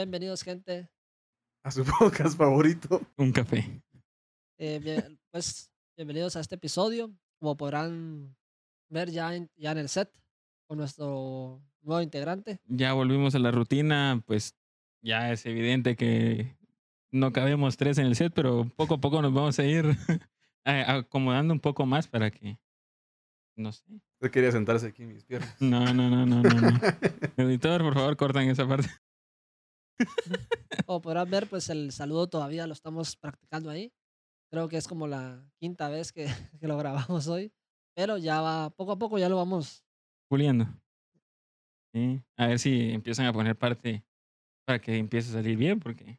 Bienvenidos, gente. A su podcast favorito. Un café. Eh, bien- pues, bienvenidos a este episodio. Como podrán ver ya en, ya en el set con nuestro nuevo integrante. Ya volvimos a la rutina, pues ya es evidente que no cabemos tres en el set, pero poco a poco nos vamos a ir acomodando un poco más para que, no sé. Yo quería sentarse aquí en mis piernas. No, no, no, no, no. no. Editor, por favor, cortan esa parte. Como podrán ver, pues el saludo todavía lo estamos practicando ahí. Creo que es como la quinta vez que, que lo grabamos hoy. Pero ya va, poco a poco ya lo vamos. Puliendo. Sí. A ver si empiezan a poner parte para que empiece a salir bien, porque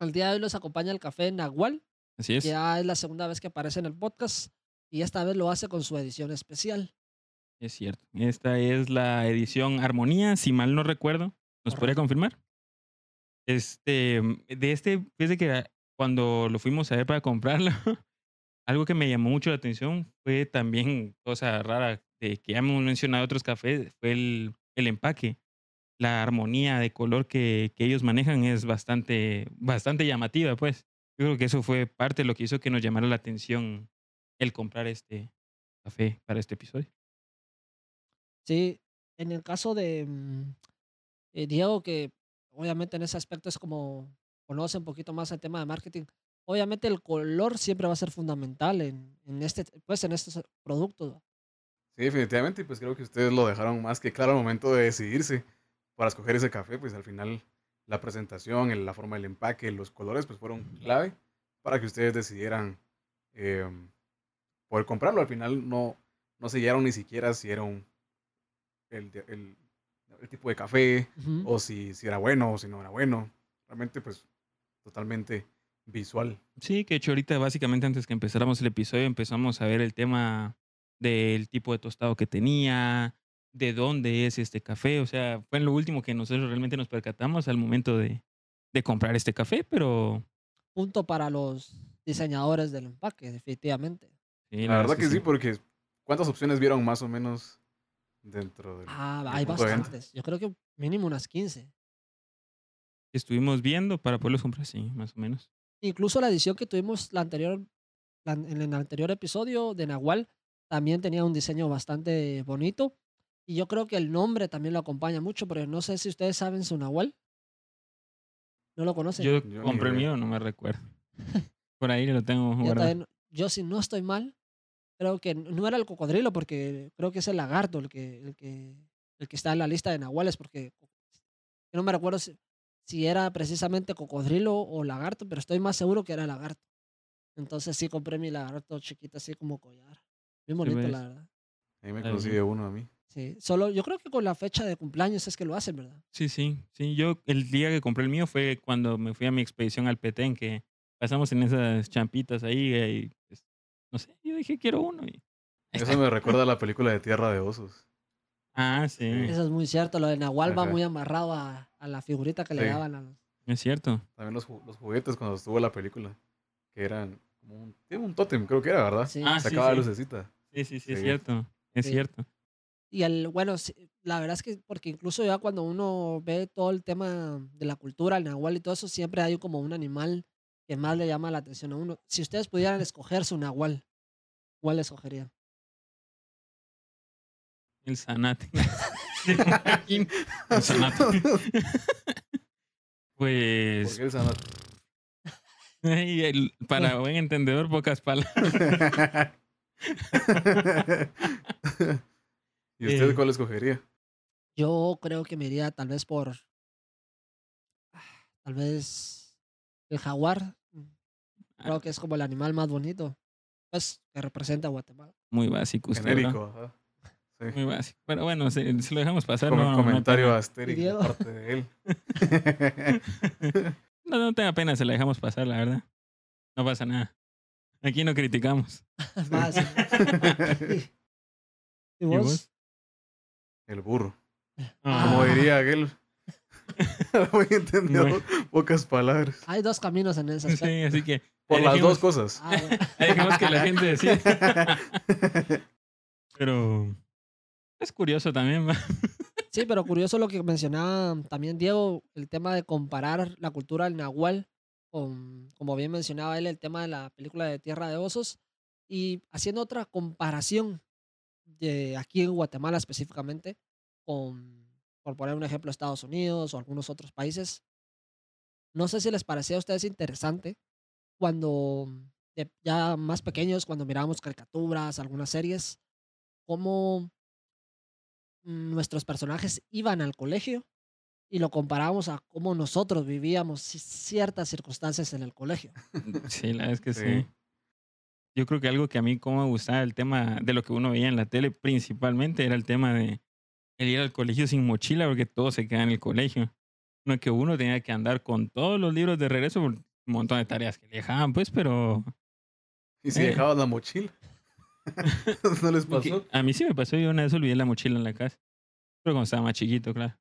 El día de hoy los acompaña el café Nahual. así es. Ya es la segunda vez que aparece en el podcast. Y esta vez lo hace con su edición especial. Es cierto. Esta es la edición Armonía, si mal no recuerdo. ¿Nos podría confirmar? Este, de este, desde que cuando lo fuimos a ver para comprarlo, algo que me llamó mucho la atención fue también, cosa rara, de que ya hemos mencionado otros cafés, fue el, el empaque. La armonía de color que, que ellos manejan es bastante, bastante llamativa, pues. Yo creo que eso fue parte de lo que hizo que nos llamara la atención el comprar este café para este episodio. Sí, en el caso de mm, eh, Diego, que obviamente en ese aspecto es como conoce un poquito más el tema de marketing. Obviamente el color siempre va a ser fundamental en, en este, pues en estos productos. Sí, definitivamente. Pues creo que ustedes lo dejaron más que claro al momento de decidirse para escoger ese café. Pues al final la presentación, la forma del empaque, los colores, pues fueron clave para que ustedes decidieran eh, poder comprarlo. Al final no, no se guiaron ni siquiera si era un, el, el- el tipo de café Ujú. o si, si era bueno o si no era bueno. Realmente pues totalmente visual. Sí, que hecho ahorita básicamente antes que empezáramos el episodio empezamos a ver el tema del tipo de tostado que tenía, de dónde es este café, o sea, fue lo último que nosotros realmente nos percatamos al momento de, de comprar este café, pero... Punto para los diseñadores del empaque, definitivamente. sí, La verdad que sí, porque ¿cuántas opciones vieron más o menos dentro del Ah, del hay bastantes. Yo creo que mínimo unas 15. Estuvimos viendo para poderlos comprar, sí, más o menos. Incluso la edición que tuvimos la anterior, la- en el anterior episodio de Nahual también tenía un diseño bastante bonito. Y yo creo que el nombre también lo acompaña mucho, pero no sé si ustedes saben su Nahual. ¿No lo conocen? Yo compré el mío, no me recuerdo. Por ahí lo tengo Yo, también- yo, si no estoy mal, creo que no era el cocodrilo, porque creo que es el lagarto el que, el que, el que está en la lista de nahuales, porque yo no me recuerdo si, si era precisamente cocodrilo o lagarto, pero estoy más seguro que era lagarto. Entonces sí compré mi lagarto chiquito así como collar. Bien bonito, la verdad. Ahí me consigue uno a mí. Sí, solo yo creo que con la fecha de cumpleaños es que lo hacen, ¿verdad? Sí, sí, sí. Yo el día que compré el mío fue cuando me fui a mi expedición al Petén, que pasamos en esas champitas ahí eh, y pues, no sé, yo dije quiero uno. Y... Eso me recuerda a la película de Tierra de Osos. Ah, sí, Eso es muy cierto, lo de Nahual va muy amarrado a, a la figurita que le daban a los... es cierto. También los, los juguetes cuando estuvo la película. Que eran como un, tiene un tótem, creo que era, ¿verdad? Sí. Ah, Sacaba sí. lucecita. Sí, sí, sí, es cierto. Es Sí. cierto. Y el, bueno, sí, la verdad es que, porque incluso ya cuando uno ve todo el tema de la cultura, el nahual y todo eso, siempre hay como un animal que más le llama la atención a uno. Si ustedes pudieran escoger su nahual, ¿cuál escogerían? El Sanate. el Sanate. ¿Por pues, qué el Sanat? ay, el- para buen entendedor, pocas palabras. ¿Y usted Eh. cuál escogería? Yo creo que me iría tal vez por, ah, tal vez el jaguar. Creo que es como el animal más bonito, que representa a Guatemala. Muy básico usted. Genérico. Sí. Muy básico. Pero bueno, se, se lo dejamos pasar. Como no, no, no comentario tenga- astérico de parte de él. No, no tenga pena, se la dejamos pasar, la verdad. No pasa nada. Aquí no criticamos. Más. ¿Y ¿Y vos? vos? el burro. Ah. Como diría aquel. Muy entendido. Bueno. Pocas palabras. Hay dos caminos en aspecto. Sí, así que. Por ahí las dijimos- dos cosas. Ah, bueno. ahí dijimos que la gente decía. Pero. Es curioso también, ¿va? Sí, pero curioso lo que mencionaba también Diego, el tema de comparar la cultura del Nahual con, como bien mencionaba él, el tema de la película de Tierra de Osos y haciendo otra comparación de aquí en Guatemala específicamente con, por poner un ejemplo, Estados Unidos o algunos otros países. No sé si les parecía a ustedes interesante cuando ya más pequeños, cuando mirábamos caricaturas, algunas series, cómo nuestros personajes iban al colegio y lo comparábamos a cómo nosotros vivíamos ciertas circunstancias en el colegio. Sí, la verdad es que sí. Yo creo que algo que a mí como me gustaba el tema de lo que uno veía en la tele principalmente era el tema de el ir al colegio sin mochila porque todo se queda en el colegio. No es que uno tenía que andar con todos los libros de regreso por un montón de tareas que le dejaban, pues, pero... ¿Y si eh. dejabas la mochila? ¿No les pasó? a mí sí me pasó, yo una vez olvidé la mochila en la casa. Pero cuando estaba más chiquito, claro.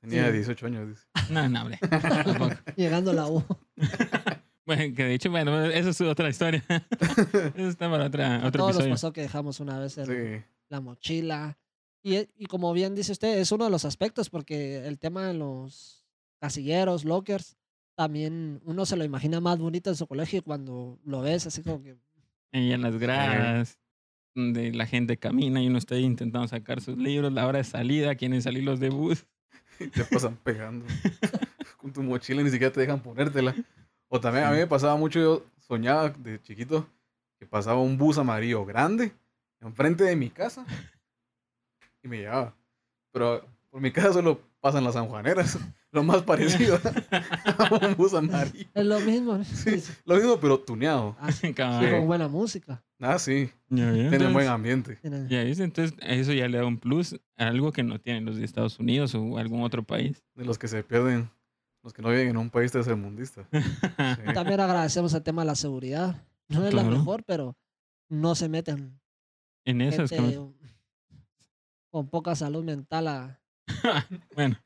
Tenía 18 años, dice. No, no, hombre. Llegando a la U. bueno, que de hecho, bueno, eso es otra historia. eso está para otra, otro Todos episodio. nos pasó que dejamos una vez la mochila. Y, y como bien dice usted, es uno de los aspectos porque el tema de los casilleros, lockers, también uno se lo imagina más bonito en su colegio y cuando lo ves así como que y en las gradas, donde la gente camina y uno está ahí intentando sacar sus libros, la hora de salida, quieren salir los de bus. te pasan pegando. Con tu mochila ni siquiera te dejan ponértela. O también a mí me pasaba mucho, yo soñaba de chiquito que pasaba un bus amarillo grande enfrente de mi casa y me llevaba. Pero por mi casa solo pasan las sanjuaneras lo más parecido a un bus amarillo. Es lo mismo. Sí, lo mismo, pero tuneado. Ah, sí, con buena música. Ah, sí. Tiene buen ambiente. Ya entonces eso ya le da un plus a algo que no tienen los de Estados Unidos o algún otro país. De los que se pierden, los que no viven en un país tercermundista. Sí. También agradecemos el tema de la seguridad. No es la mejor, pero no se meten. En esas con poca salud mental a, bueno.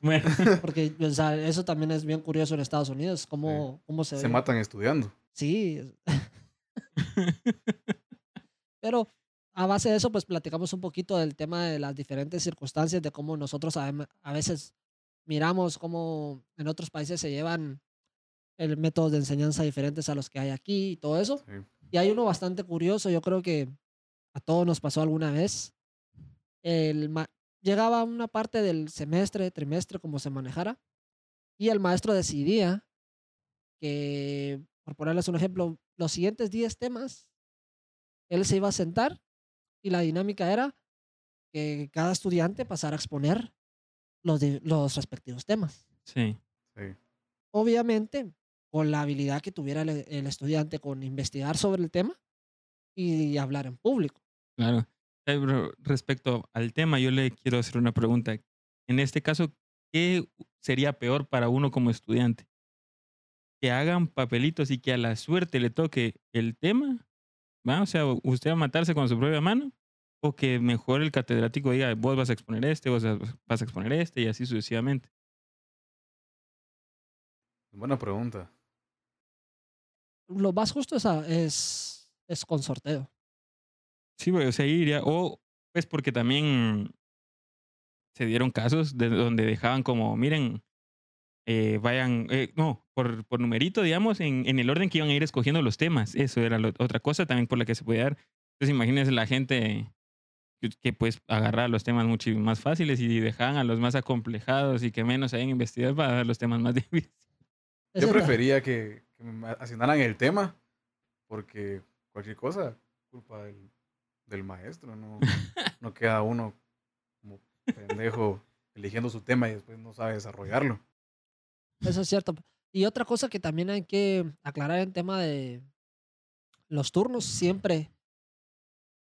bueno. Porque o sea, eso también es bien curioso en Estados Unidos, cómo, cómo se... Se matan estudiando. Sí. Pero a base de eso, pues platicamos un poquito del tema de las diferentes circunstancias, de cómo nosotros a, a veces miramos cómo en otros países se llevan el métodos de enseñanza diferentes a los que hay aquí y todo eso. Y hay uno bastante curioso, yo creo que a todos nos pasó alguna vez. El, llegaba una parte del semestre, trimestre, como se manejara, y el maestro decidía que, por ponerles un ejemplo, los siguientes 10 temas, él se iba a sentar y la dinámica era que cada estudiante pasara a exponer los, los respectivos temas. Sí. sí. Obviamente, con la habilidad que tuviera el, el, estudiante con investigar sobre el tema y hablar en público. Claro. Respecto al tema, yo le quiero hacer una pregunta. En este caso, ¿qué sería peor para uno como estudiante? Que hagan papelitos y que a la suerte le toque el tema, ¿va? O sea, usted va a matarse con su propia mano, o que mejor el catedrático diga, vos vas a exponer este, vos vas a exponer este, y así sucesivamente. Buena pregunta. Lo más justo es, es, es con sorteo. Sí, o sea, iría. O, pues porque también se dieron casos de donde dejaban como, miren, eh, vayan, eh, no, por, por numerito, digamos, en, en, el orden que iban a ir escogiendo los temas. Eso era otra cosa también por la que se podía dar. Entonces, imagínense la gente que, que pues agarrar los temas mucho más fáciles y dejaban a los más acomplejados y que menos hayan investigado para dar los temas más difíciles. Yo prefería que, que me asignaran el tema, porque cualquier cosa, culpa del del maestro, no, no queda uno como pendejo eligiendo su tema y después no sabe desarrollarlo. Eso es cierto. Y otra cosa que también hay que aclarar en tema de los turnos, siempre,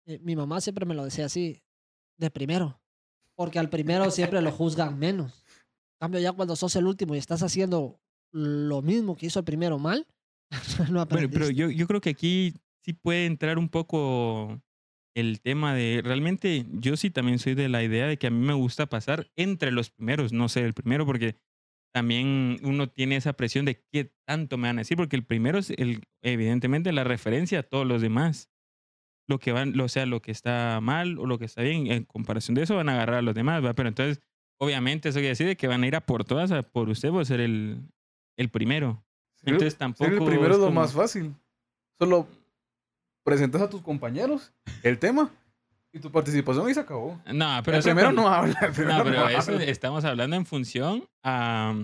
eh, mi mamá siempre me lo decía así, de primero, porque al primero siempre lo juzgan menos. En cambio, ya cuando sos el último y estás haciendo lo mismo que hizo el primero mal, no Bueno, pero yo, yo creo que aquí sí puede entrar un poco el tema de realmente yo sí también soy de la idea de que a mí me gusta pasar entre los primeros, no ser el primero, porque también uno tiene esa presión de qué tanto me van a decir, porque el primero es el, evidentemente la referencia a todos los demás. lo que van, o sea, lo que está mal o lo que está bien, en comparación de eso van a agarrar a los demás, ¿va? Pero entonces, obviamente, eso quiere decir que van a ir a por todas, a por usted por ser el, el primero. Ser- Entonces ser tampoco. el primero es lo más fácil. Solo presentas a tus compañeros el tema y tu participación y se acabó. No, pero el eso primero con- no habla. El primero No, pero no eso habla. estamos hablando en función a,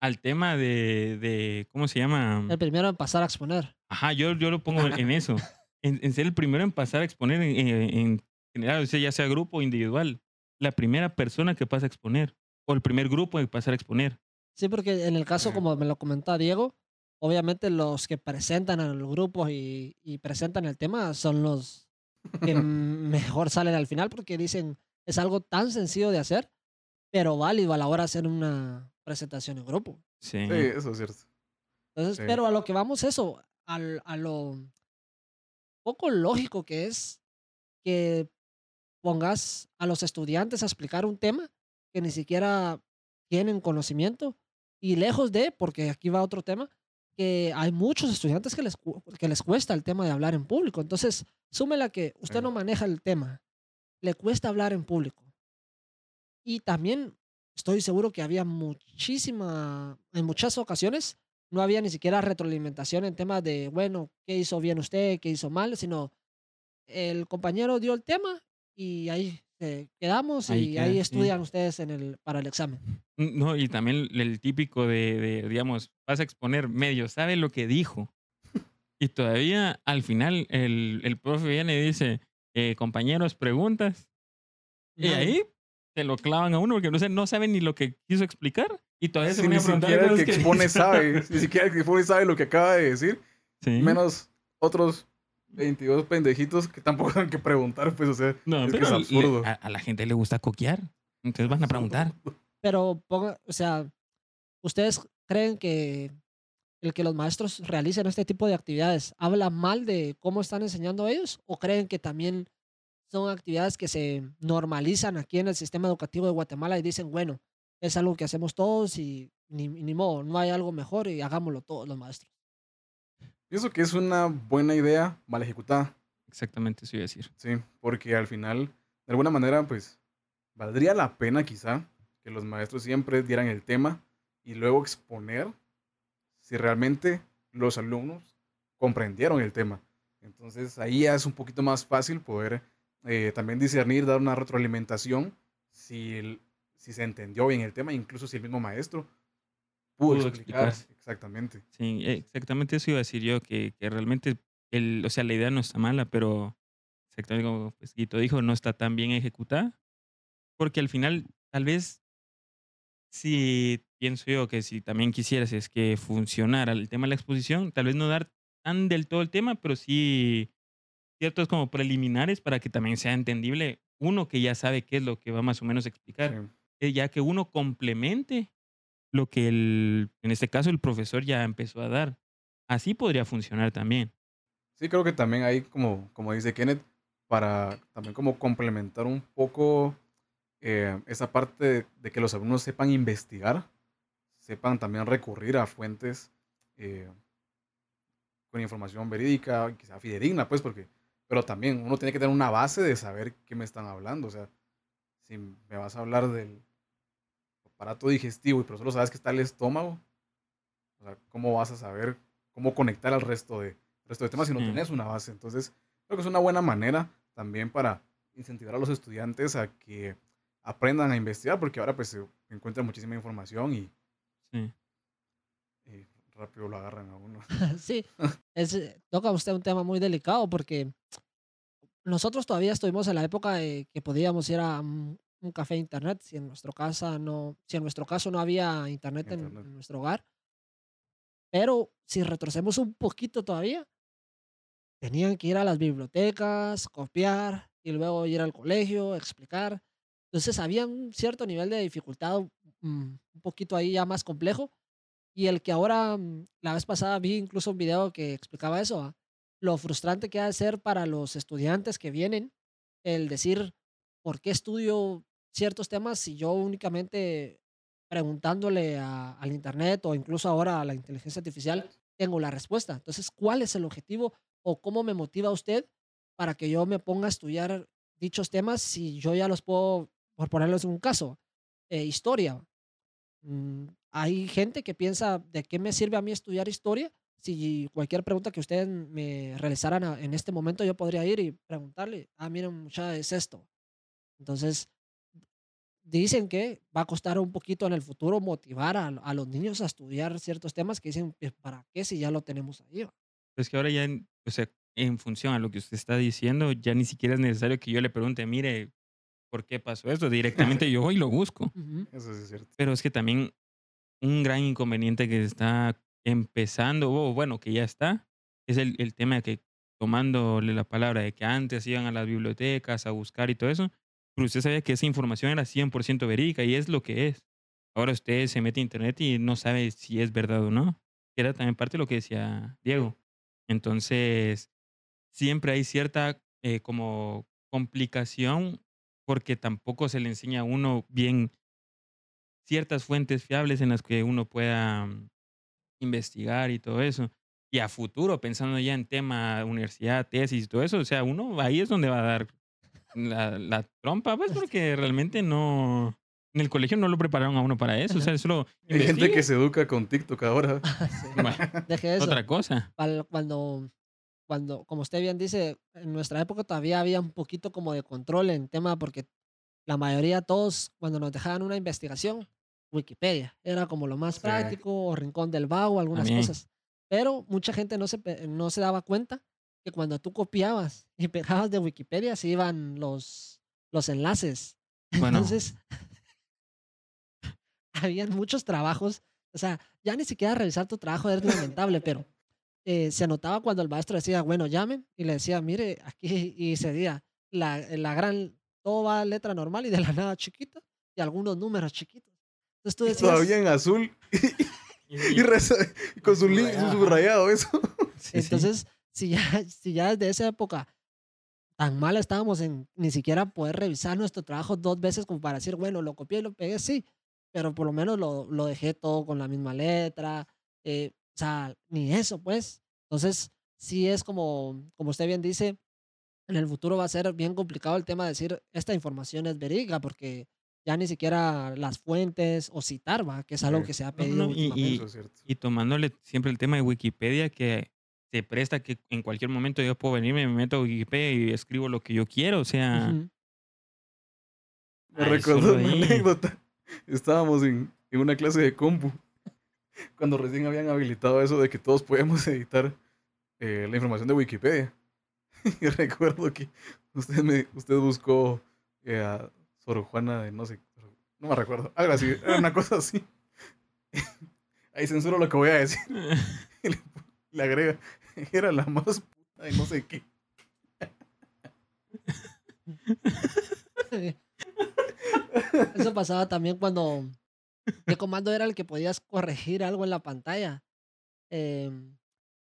al tema de, de, ¿cómo se llama? El primero en pasar a exponer. Ajá, yo, yo lo pongo en eso. En, en ser el primero en pasar a exponer en, en- en general, o sea, ya sea grupo o individual. La primera persona que pasa a exponer. O el primer grupo en pasar a exponer. Sí, porque en el caso, como me lo comentaba Diego, obviamente los que presentan a los grupos y, y presentan el tema son los que mejor salen al final porque dicen es algo tan sencillo de hacer, pero válido a la hora de hacer una presentación en grupo. Sí. Sí, eso es cierto. Entonces, Sí. pero a lo que vamos eso, al, a lo poco lógico que es que pongas a los estudiantes a explicar un tema que ni siquiera tienen conocimiento y lejos de, porque aquí va otro tema, que hay muchos estudiantes que les, que les cuesta el tema de hablar en público. Entonces, súmela que usted no maneja el tema, le cuesta hablar en público. Y también estoy seguro que había muchísima, en muchas ocasiones, no había ni siquiera retroalimentación en temas de, bueno, ¿qué hizo bien usted? ¿Qué hizo mal? Sino el compañero dio el tema y ahí eh, quedamos Ahí y queda, ahí sí. estudian ustedes en el, para el examen. Mm, No, y también el típico de, de, digamos, vas a exponer medio, sabe lo que dijo. Y todavía al final el, el profe viene y dice, eh, compañeros, preguntas. Y Nada. ahí te lo clavan a uno porque no, sé, no saben ni lo que quiso explicar. Y todavía se Si pone ni siquiera el cosas que expone sabe, ni siquiera el que expone sabe lo que acaba de decir, Sí. menos otros 22 pendejitos que tampoco tienen que preguntar, pues, o sea, No, es que es le- absurdo. a, a la gente le gusta coquear. Entonces van a preguntar. Pero, ponga, o sea, ¿ustedes creen que el que los maestros realicen este tipo de actividades habla mal de cómo están enseñando ellos? ¿O creen que también son actividades que se normalizan aquí en el sistema educativo de Guatemala y dicen, bueno, es algo que hacemos todos y ni, ni modo, no hay algo mejor y hagámoslo todos los maestros? Pienso que es una buena idea mal ejecutada, Exactamente eso iba a decir. sí, porque al final, de alguna manera, pues, valdría la pena quizá que los maestros siempre dieran el tema y luego exponer si realmente los alumnos comprendieron el tema. Entonces ahí ya es un poquito más fácil poder eh, también discernir, dar una retroalimentación si, el- si se entendió bien el tema, incluso si el mismo maestro pudo, Pudo explicar. Exactamente. Sí, exactamente eso iba a decir yo, que, que realmente, el, o sea, la idea no está mala, pero exactamente como pues, Guito dijo, no está tan bien ejecutada, porque al final, tal vez, si pienso yo que si también quisieras es que funcionara el tema de la exposición, tal vez no dar tan del todo el tema, pero sí ciertos como preliminares para que también sea entendible uno que ya sabe qué es lo que va más o menos a explicar Sí. ya que uno complemente lo que el, en este caso el profesor ya empezó a dar. Así podría funcionar también. Sí, creo que también hay, como, como dice Kenneth, para también como complementar un poco eh, esa parte de, de que los alumnos sepan investigar, sepan también recurrir a fuentes eh, con información verídica, quizá fidedigna, pues, porque, pero también uno tiene que tener una base de saber qué me están hablando, o sea, si me vas a hablar del aparato digestivo y pero solo sabes que está el estómago, o sea, ¿cómo vas a saber cómo conectar al resto de, resto de temas si no Sí. tenés una base? Entonces, creo que es una buena manera también para incentivar a los estudiantes a que aprendan a investigar, porque ahora pues se encuentra muchísima información y, Sí. y rápido lo agarran a uno. sí, es, eh, toca usted un tema muy delicado porque nosotros todavía estuvimos en la época de que podíamos ir a un, café internet si en nuestro casa no, si en nuestro caso no había internet, en- Internet. En, nuestro hogar. Pero si retrocedemos un poquito todavía, tenían que ir a las bibliotecas, copiar y luego ir al colegio, explicar. Entonces había un cierto nivel de dificultad, mm, un poquito ahí ya más complejo. Y el que ahora, mm, la vez pasada vi incluso un video que explicaba eso, lo frustrante que ha de ser para los estudiantes que vienen el decir, ¿por qué estudio ciertos temas si yo únicamente preguntándole a- al Internet o incluso ahora a la inteligencia artificial tengo la respuesta? Entonces, ¿cuál es el objetivo o cómo me motiva usted para que yo me ponga a estudiar dichos temas si yo ya los puedo, por ponerles un caso, eh, historia. Mm, hay gente que piensa, ¿de qué me sirve a mí estudiar historia? Si cualquier pregunta que ustedes me realizaran en este momento, yo podría ir y preguntarle, ah, miren, muchacha, es esto. Entonces, dicen que va a costar un poquito en el futuro motivar a, a los niños a estudiar ciertos temas que dicen, "Pues, ¿para qué si ya lo tenemos ahí? va?". Es que ahora ya, en- o sea, en función a lo que usted está diciendo, ya ni siquiera es necesario que yo le pregunte, mire, ¿por qué pasó esto? Directamente yo voy y lo busco. Ujú. Eso sí es cierto. Pero es que también un gran inconveniente que está empezando, o bueno, que ya está, es el, el tema de que tomándole la palabra de que antes iban a las bibliotecas a buscar y todo eso, pero usted sabía que esa información era 100% verídica y es lo que es. Ahora usted se mete a internet y no sabe si es verdad o no. Era también parte de lo que decía Diego. Entonces, siempre hay cierta eh, como complicación porque tampoco se le enseña a uno bien ciertas fuentes fiables en las que uno pueda mm, investigar y todo eso. Y a futuro, pensando ya en tema universidad, tesis y todo eso, o sea, uno ahí es donde va a dar la, la trompa, pues porque realmente no... En el colegio no lo prepararon a uno para eso, o sea, solo... Hay gente que se educa con TikTok ahora. Sí. Bueno, Deje eso. otra cosa. Cuando, cuando, como usted bien dice, en nuestra época todavía había un poquito como de control en tema porque la mayoría, todos, cuando nos dejaban una investigación, Wikipedia era como lo más Sí. práctico, o Rincón del Vago, algunas También. cosas. Pero mucha gente no se, no se daba cuenta que cuando tú copiabas y pegabas de Wikipedia se iban los, los enlaces. Bueno. Entonces, habían muchos trabajos. O sea, ya ni siquiera revisar tu trabajo es lamentable, pero eh, se notaba cuando el maestro decía, bueno, llamen, y le decía, mire, aquí, y se decía, la, la gran, todo va letra normal y de la nada chiquita, y algunos números chiquitos. Entonces tú decías, Todavía en azul Y- y, reza- y con su, Subrayado. subrayado eso. sí, sí. Si ya, si ya desde esa época tan mal estábamos en ni siquiera poder revisar nuestro trabajo dos veces como para decir, bueno, lo copié y lo pegué, sí, pero por lo menos lo, lo dejé todo con la misma letra, eh, o sea, ni eso, pues. Entonces, sí es como, como usted bien dice, en el futuro va a ser bien complicado el tema de decir, esta información es verídica, porque ya ni siquiera las fuentes o citar, va, que es algo que se ha No, pedido no, y-. Eso es cierto. Y tomándole siempre el tema de Wikipedia, que se presta que en cualquier momento yo puedo venir, me meto a Wikipedia y escribo lo que yo quiero. O sea, Ujú. Me Ay, recordó una ahí. anécdota. Estábamos en, en una clase de compu cuando recién habían habilitado eso de que todos podíamos editar eh, la información de Wikipedia. Y recuerdo que usted, me, usted buscó eh, a Sor Juana de no sé, no me recuerdo, algo así, era una cosa así. Ahí censuro lo que voy a decir. Y le, le agrega, era la más puta de no sé qué. Eso pasaba también cuando. ¿Qué comando era el que podías corregir algo en la pantalla? Em,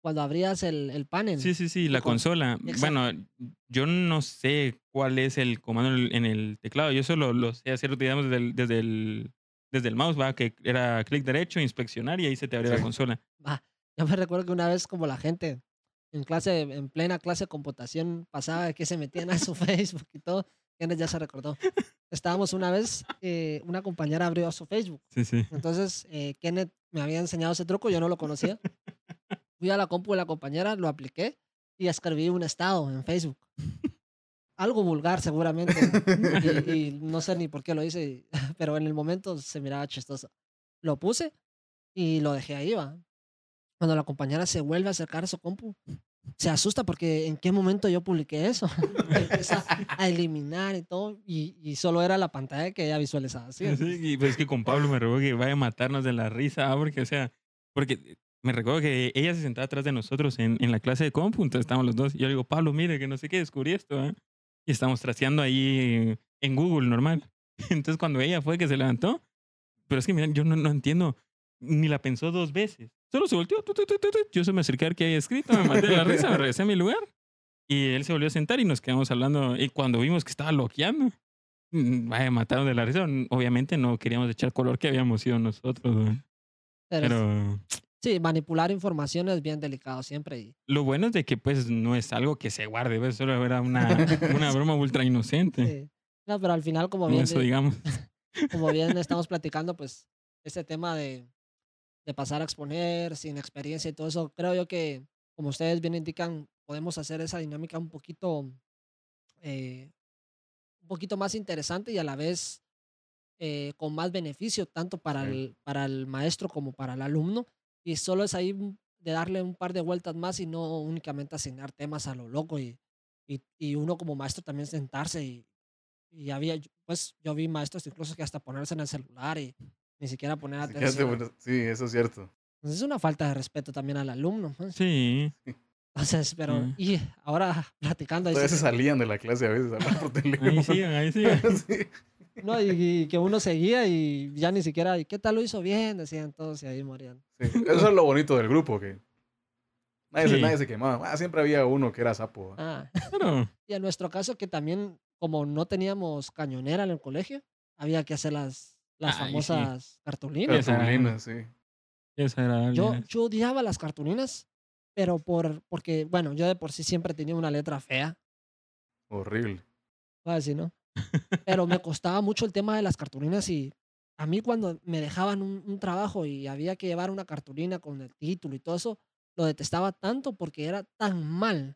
cuando abrías el, el panel. sí, sí, sí, la con- consola. Exacto. Bueno, yo no sé cuál es el comando en el- el teclado. Yo solo lo sé hacer, digamos, desde el, desde el, desde el mouse, va, que era clic derecho, inspeccionar y ahí se te abría la consola. Ah, yo me recuerdo que una vez, como la gente en clase, en plena clase de computación, pasaba que se metían a su Facebook y todo. Kenneth ya se recordó. Estábamos una vez, eh, una compañera abrió su Facebook. Sí, sí. Entonces, eh, Kenneth me había enseñado ese truco, yo no lo conocía. Fui a la compu de la compañera, lo apliqué y escribí un estado en Facebook. Algo vulgar seguramente. Y, y no sé ni por qué lo hice, pero en el momento se miraba chistoso. Lo puse y lo dejé ahí, va. Cuando la compañera se vuelve a acercar a su compu, se asusta porque en qué momento yo publiqué eso. Empieza a eliminar y todo, y, solo era la pantalla que ella visualizaba. ¿sí? Y pues es que con Pablo me recuerdo que vaya a matarnos de la risa, ah, porque, o sea, porque me recuerdo que ella se sentaba atrás de nosotros en, la clase de compu, entonces estábamos los dos, y yo le digo, Pablo, mire, que no sé qué, descubrí esto, ¿ah?". y estamos trasteando ahí en Google normal. Entonces cuando ella fue que se levantó, pero es que miren, yo no, no entiendo, ni la pensó dos veces, solo se volteó, tu, tu, tu, yo se me acerqué a ver qué había escrito, me maté de la risa, me regresé a mi lugar, y él se volvió a sentar y nos quedamos hablando, y cuando vimos que estaba loqueando, Mm, Vaya, mataron de la risa. Obviamente no queríamos echar color que habíamos sido nosotros, güey. Pero, Pero Sí, manipular información es bien delicado siempre. Lo bueno es de que pues no es algo que se guarde, ¿ves? solo era una, una broma ultra inocente. sí. No, pero al final, como No bien, eso di- digamos. como bien estamos platicando, pues ese tema de, de pasar a exponer sin experiencia y todo eso, creo yo que, como ustedes bien indican, podemos hacer esa dinámica un poquito, eh, un poquito más interesante y a la vez eh, con más beneficio, tanto para el, para el maestro como para el alumno. Y solo es ahí de darle un par de vueltas más y no únicamente asignar temas a lo loco y, y, y uno como maestro también sentarse y, y había, pues yo vi maestros incluso que hasta ponerse en el celular y ni siquiera poner atención. buenas- Sí, eso es cierto. Entonces es una falta de respeto también al alumno. pues. Sí. Entonces, pero, Mm. y ahora platicando ahí sí se salían de la clase a veces a hablar por teléfono. Ahí sigan, ahí sigan. Sí. No, y, y que uno seguía y ya ni siquiera, ¿y qué tal lo hizo bien? Decían todos y ahí morían. Sí, Eso es lo bonito del grupo, que nadie, se, Sí. nadie se quemaba. Ah, siempre había uno que era sapo. Ah, y en nuestro caso que también, como no teníamos cañonera en el colegio, había que hacer las, las Ay, sí. famosas cartulinas. Esa- Cartulinas, sí. Desagradable. Yo, yo odiaba las cartulinas, pero por, porque, bueno, yo de por sí siempre tenía una letra fea, Horrible. voy a decir, ¿no? Pero me costaba mucho el tema de las cartulinas y a mí cuando me dejaban un, un trabajo y había que llevar una cartulina con el título y todo eso, lo detestaba tanto porque era tan mal.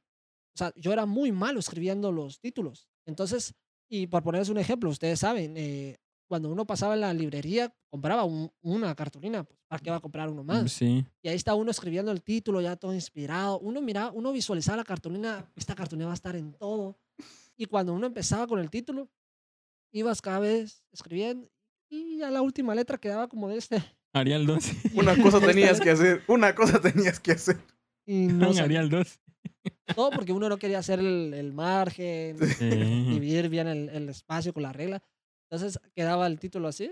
O sea, yo era muy malo escribiendo los títulos. Entonces, y por ponerles un ejemplo, ustedes saben, eh, cuando uno pasaba en la librería, compraba un- una cartulina, pues, ¿para qué va a comprar uno más? Sí. Y ahí está uno escribiendo el título, ya todo inspirado. Uno miraba, uno visualizaba la cartulina, esta cartulina va a estar en todo. Y cuando uno empezaba con el título, ibas cada vez escribiendo y a la última letra quedaba como de este. Arial 2. Una cosa tenías que hacer. Una cosa tenías que hacer. Y no. Arial 2. Todo porque uno no quería hacer el, el margen, Sí. dividir bien el, el espacio con la regla. Entonces quedaba el título así,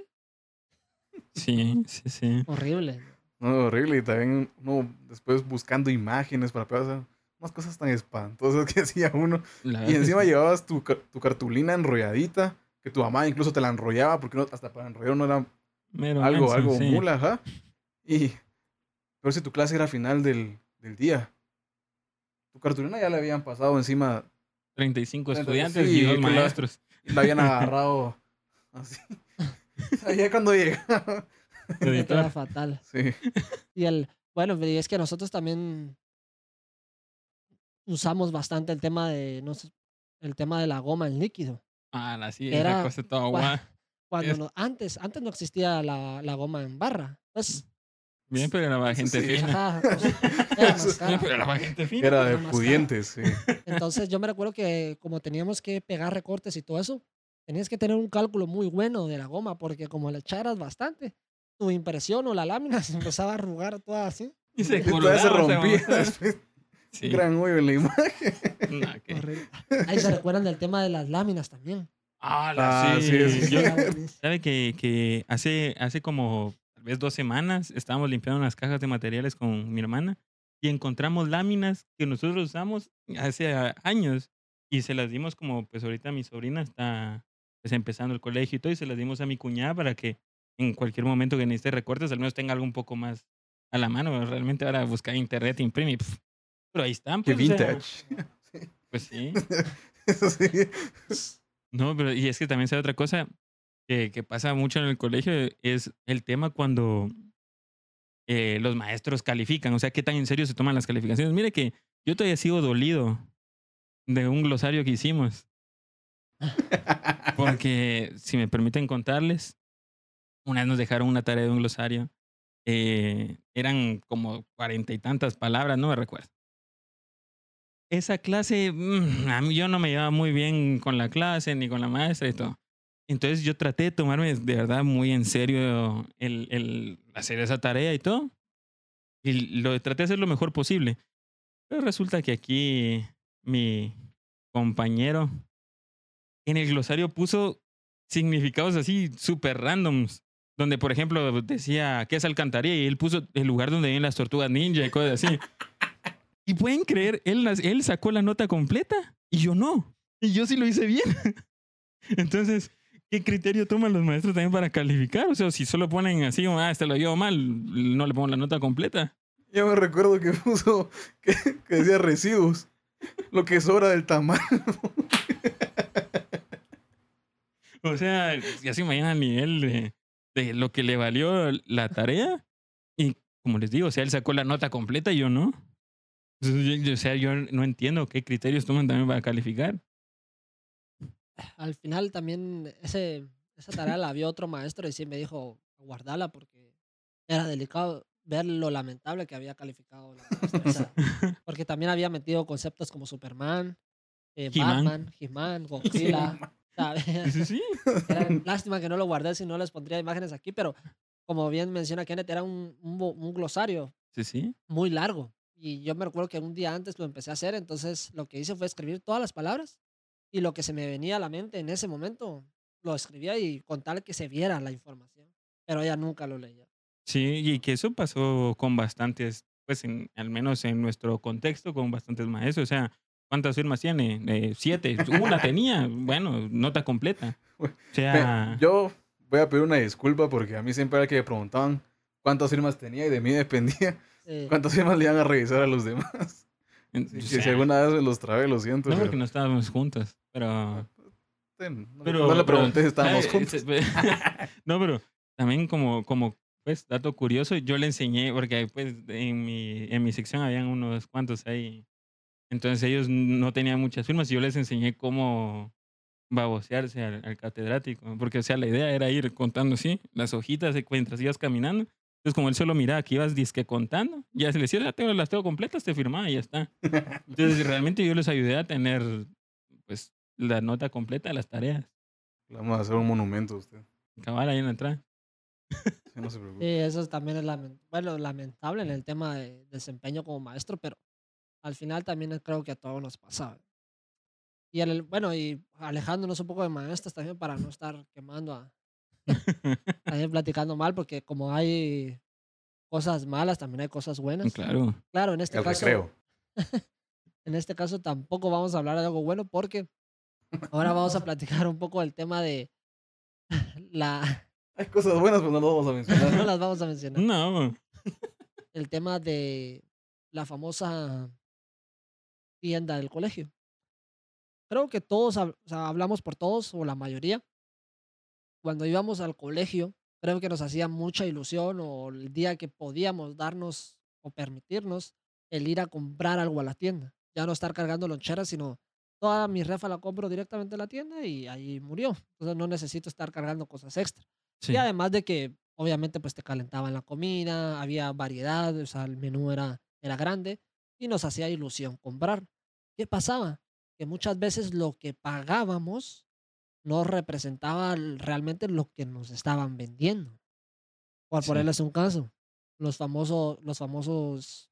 Sí, sí, sí. horrible. No, horrible. Y también uno después buscando imágenes para poder hacer unas cosas tan espantosas que hacía uno. La Y encima llevabas tu, tu cartulina enrolladita, que tu mamá incluso te la enrollaba, porque uno hasta para enrollar no era Mero algo, menso, algo sí. mula, ajá. Y pero si tu clase era final del, del día, tu cartulina ya le habían pasado encima 35 Treinta- estudiantes sí, y dos la- maestros. y la habían agarrado así. O sea, ya cuando llegaba. editor. fatal. Sí. Y el, bueno, y es que nosotros también usamos bastante el tema de, no sé, el tema de la goma en líquido. Ah, la sí, Era cosa toda guá. Cuando Es- no- antes, antes no existía la, la goma en barra. Pues, Bien, pero era gente sí. fina. ajá, pues, era más Eso- cara. Bien, pero era gente fina. Era Era de pudientes, sí. Entonces yo me recuerdo que como teníamos que pegar recortes y todo eso, tenías que tener un cálculo muy bueno de la goma, porque como le echaras bastante, tu impresión o la lámina se empezaba a arrugar toda así. Y se Y todavía se rompía. se-. Sí. Un gran hoyo en la imagen. Ahí se recuerdan del tema de las láminas también. Ah, la Ah, sí. sí, sí, Yo-. ¿Sabe que, que hace, hace como tal vez dos semanas estábamos limpiando unas cajas de materiales con mi hermana y encontramos láminas que nosotros usamos hace años y se las dimos como, pues ahorita mi sobrina está pues empezando el colegio y todo y se las dimos a mi cuñada para que en cualquier momento que necesite recortes al menos tenga algo un poco más a la mano. Realmente ahora buscar internet, imprimir. pf, Pero ahí están. Qué Pues, sea, vintage. pues sí. Eso sí. No, pero y es que también sabe otra cosa que, que pasa mucho en el colegio, es el tema cuando eh, los maestros califican, o sea, qué tan en serio se toman las calificaciones. Mire que yo todavía sigo dolido de un glosario que hicimos, porque si me permiten contarles, una vez nos dejaron una tarea de un glosario, eh, eran como cuarenta y tantas palabras, no me recuerdo. Esa clase, mm, a mí yo no me llevaba muy bien con la clase ni con la maestra y todo. Entonces yo traté de tomarme de verdad muy en serio el, el hacer esa tarea y todo. Y lo traté de hacer lo mejor posible. Pero resulta que aquí mi compañero en el glosario puso significados así súper randoms. Donde, por ejemplo, decía que es alcantarilla y él puso el lugar donde viven las tortugas ninja y cosas así. Y pueden creer, él, él sacó la nota completa y yo no. Y yo sí lo hice bien. Entonces, ¿qué criterio toman los maestros también para calificar? O sea, si solo ponen así, ah, este lo llevo mal, no le pongo la nota completa. Ya me recuerdo que puso que, que decía residuos. Lo que sobra del tamal. O sea, ya se imagina el nivel de, de lo que le valió la tarea. Y como les digo, o sea, él sacó la nota completa y yo no. Entonces, yo- yo- o sea, yo no entiendo qué criterios toman también para calificar. Al final también ese, esa tarea la vio otro maestro y sí me dijo guardarla porque era delicado ver lo lamentable que había calificado la maestra. porque también había metido conceptos como Superman, eh. Batman, He-Man, Godzilla. Sí, sí. Era lástima que no lo guardé, si no les pondría imágenes aquí, pero como bien menciona Kenneth, era un, un, un glosario Sí, sí. muy largo. Y yo me recuerdo que un día antes lo empecé a hacer, entonces lo que hice fue escribir todas las palabras y lo que se me venía a la mente en ese momento lo escribía y con tal que se viera la información. Pero ella nunca lo leía. Sí, y que eso pasó con bastantes, pues en, al menos en nuestro contexto, con bastantes maestros. O sea, ¿cuántas firmas tiene? Eh, siete. Una tenía, bueno, nota completa. O sea, Yo voy a pedir una disculpa porque a mí siempre era que me preguntaban cuántas firmas tenía y de mí dependía cuántas firmas le iban a revisar a los demás. en- Así o que sea, si alguna vez me los trabé, lo siento. no pero- porque no estábamos juntos, pero... No, pero no le pregunté si estábamos juntos. Ese- no, pero también como, como pues, dato curioso, yo le enseñé, porque pues en mi, en mi sección habían unos cuantos ahí. Entonces ellos no tenían muchas firmas y yo les enseñé cómo babosearse al, al catedrático. Porque, o sea, la idea era ir contando así, las hojitas de mientras ibas caminando. Entonces, como él solo miraba que ibas disque contando, ya se le decía, "Ya tengo, las tengo completas, te firmaba y ya está. Entonces, realmente yo les ayudé a tener, pues, la nota completa de las tareas. Le vamos a hacer un monumento a usted. Cabal ahí en la entrada. Sí, no se preocupe. sí, eso también es lamen- bueno, lamentable en el tema de desempeño como maestro, pero al final también creo que a todos nos pasa. Y el, bueno, y alejándonos un poco de maestros también para no estar quemando a, también platicando mal, porque como hay cosas malas, también hay cosas buenas. Claro. Claro, en este El caso, recreo. en este caso tampoco vamos a hablar de algo bueno porque ahora vamos a platicar un poco del tema de la Hay cosas buenas, pero no lo vamos a no mencionar. las vamos a mencionar. No. El tema de la famosa tienda del colegio. Creo que todos, o sea, hablamos por todos o la mayoría. Cuando íbamos al colegio, creo que nos hacía mucha ilusión o el día que podíamos darnos o permitirnos el ir a comprar algo a la tienda. Ya no estar cargando loncheras, sino toda mi refa la compro directamente en la tienda y ahí murió. Entonces no necesito estar cargando cosas extra. Sí. Y además de que obviamente pues te calentaban la comida, había variedad, o sea, el menú era, era grande y nos hacía ilusión comprar. ¿Qué pasaba? Que muchas veces lo que pagábamos no representaba realmente lo que nos estaban vendiendo. Por Sí. ponerles un caso, los famosos, los famosos,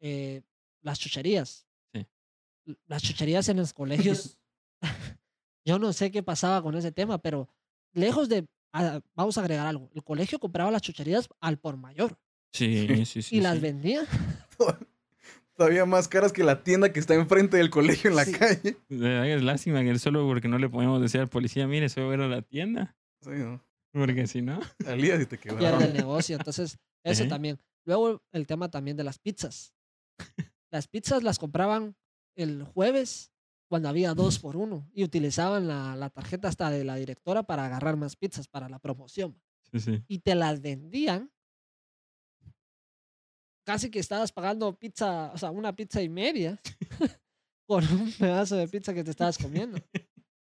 eh, las chucherías. Sí. Las chucherías en los colegios, yo no sé qué pasaba con ese tema, pero lejos de, ah, vamos a agregar algo, el colegio compraba las chucherías al por mayor Sí, sí, sí. y las vendía. Todavía más caras que la tienda que está enfrente del colegio en la Sí. calle. Es lástima que solo porque no le podemos decir al policía, mire, solo ver a la tienda. Sí, ¿no? Porque si no. Salías y te pierde el negocio. Entonces, eso también. Luego, el tema también de las pizzas. Las pizzas las compraban el jueves cuando había dos por uno y utilizaban la, la tarjeta hasta de la directora para agarrar más pizzas para la promoción. Sí, sí. Y te las vendían. Casi que estabas pagando pizza, o sea, una pizza y media con un pedazo de pizza que te estabas comiendo.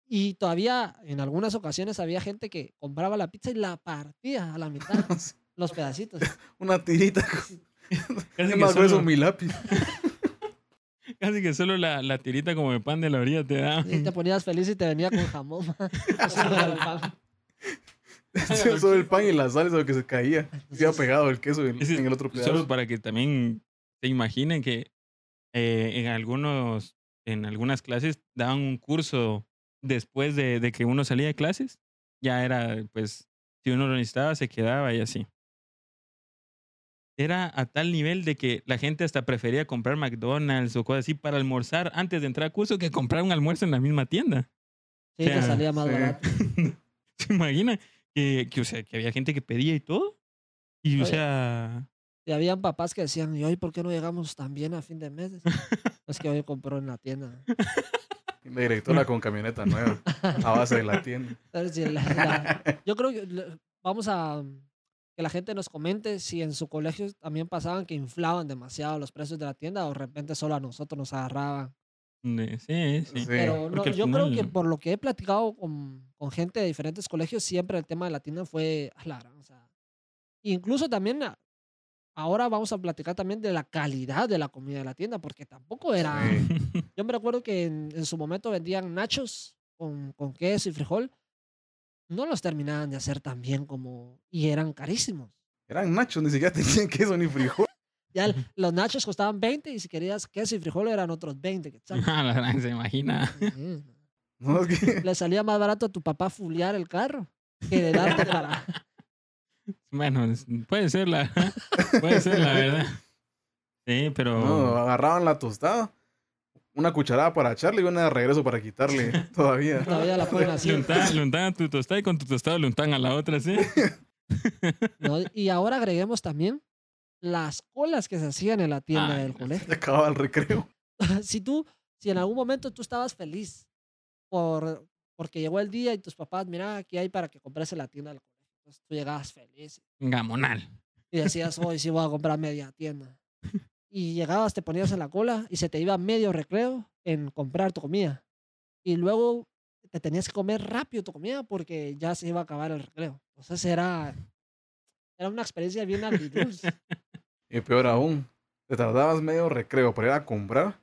Y todavía en algunas ocasiones había gente que compraba la pizza y la partía a la mitad, los pedacitos. Una tirita. Casi más grueso solo, mi lápiz. casi que solo la, la tirita como de pan de la orilla te da. Y te ponías feliz y te venía con jamón. ma. Eso era el pan. Sí, Solo el pan y la sal es lo que se caía. Se iba Entonces, pegado el queso en, en el otro Solo pedazo. para que también se imaginen que eh, en algunos, en algunas clases daban un curso después de, de que uno salía de clases. Ya era, pues, si uno lo necesitaba, se quedaba y así. Era a tal nivel de que la gente hasta prefería comprar McDonald's o cosas así para almorzar antes de entrar al curso que comprar un almuerzo en la misma tienda. Sí, te sea, salía más sí. barato. ¿Se imagina? Que, que, o sea, que había gente que pedía y todo. Y, o Oye. sea, Y habían papás que decían, ¿y hoy por qué no llegamos tan bien a fin de mes? es que hoy compró en la tienda. La directora con camioneta nueva, a base de la tienda. Sí, la- la- yo creo que vamos a que la gente nos comente si en su colegio también pasaban que inflaban demasiado los precios de la tienda o de repente solo a nosotros nos agarraban. Sí, sí. Sí. Pero no, yo creo que final- por lo que he platicado con, con gente de diferentes colegios, siempre el tema de la tienda fue, gran, o sea, incluso también ahora vamos a platicar también de la calidad de la comida de la tienda, porque tampoco era... Sí. Yo me recuerdo que en, en su momento vendían nachos con, con queso y frijol. No los terminaban de hacer tan bien como... Y eran carísimos. Eran nachos, ni siquiera tenían queso ni frijol. Ya el- los nachos costaban 20 y si querías queso y frijol eran otros 20. quetzales. Ah, se imagina. No, es que Le salía más barato a tu papá fulear el carro que de darte para... Bueno, puede ser la, puede ser la verdad. Sí, pero no, agarraban la tostada, una cucharada para echarle y una de regreso para quitarle todavía. Todavía la ponen así. untaban a tu tostada y con tu tostada le untaban a la otra, ¿sí? ¿no? Y ahora agreguemos también las colas que se hacían en la tienda Ay, del colegio. Se acababa el recreo. si tú, si en algún momento tú estabas feliz por, porque llegó el día y tus papás, mira, aquí hay para que compres en la tienda del colegio. Entonces tú llegabas feliz Gamonal. y decías, hoy sí voy a comprar media tienda. Y llegabas, te ponías en la cola y se te iba medio recreo en comprar tu comida. Y luego te tenías que comer rápido tu comida porque ya se iba a acabar el recreo. Entonces era, era una experiencia bien agridulce. Y peor aún, te tardabas medio recreo para ir a comprar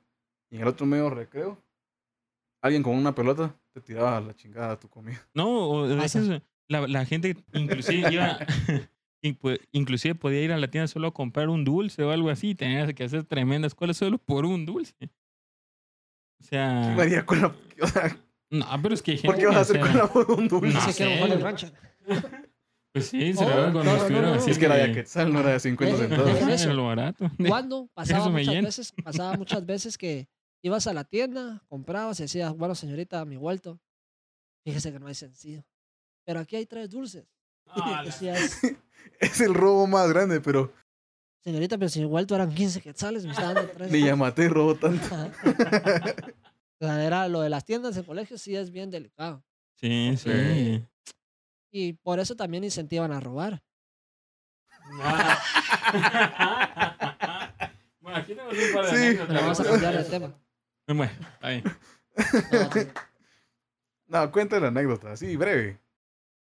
y en el otro medio recreo, alguien con una pelota te tiraba a la chingada tu comida. No, o a veces la, la gente inclusive iba, inclu- inclusive podía ir a la tienda solo a comprar un dulce o algo así, tenías que hacer tremendas colas solo por un dulce. O sea, ¿Quién haría? O sea, no, pero es que hay ¿Por qué vas a hacer o sea, cola por un dulce? No Dice que Pues sí, se Oh, cuando no, no, estuvieron no, no. así. es que era de Quetzal, no era de 50 Dejen- centavos. eso. era lo barato. ¿Cuándo? Pasaba Eso muchas veces, pasaba muchas veces que ibas a la tienda, comprabas y decías, bueno, señorita, mi vuelto. Fíjese que no hay sencillo. Pero aquí hay tres dulces. Ah, la- Decías, Es el robo más grande, pero señorita, pero si mi vuelto eran 15 quetzales, me está dando tres. ni Yamate robó tanto. Ajá. O sea, era lo de las tiendas en colegio sí es bien delicado. Sí, sí. Y por eso también incentivan a robar. bueno, aquí tenemos un par de Sí. anécdotas. Pero vamos a cambiar de tema. Bueno, ahí. No, sí. No, cuenta la anécdota, así, breve.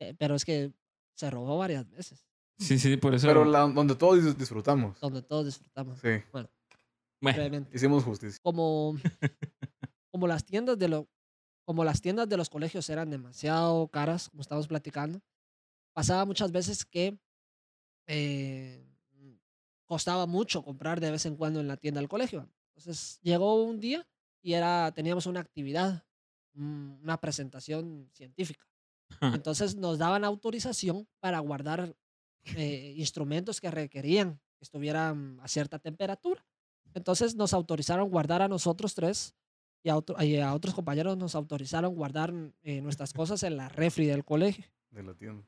Eh, Pero es que se robó varias veces, Sí, sí, por eso. Pero la- donde todos dis- disfrutamos. donde todos disfrutamos. Sí, Bueno, brevemente. hicimos justicia. como, como las tiendas de lo, como las tiendas de los colegios eran demasiado caras, como estábamos platicando, pasaba muchas veces que eh, costaba mucho comprar de vez en cuando en la tienda del colegio. Entonces llegó un día y era, teníamos una actividad, un- una presentación científica. Entonces nos daban autorización para guardar eh, instrumentos que requerían que estuvieran a cierta temperatura. Entonces nos autorizaron guardar a nosotros tres y a, otro- y a otros compañeros nos autorizaron guardar eh, nuestras cosas en la refri del colegio. De la tienda.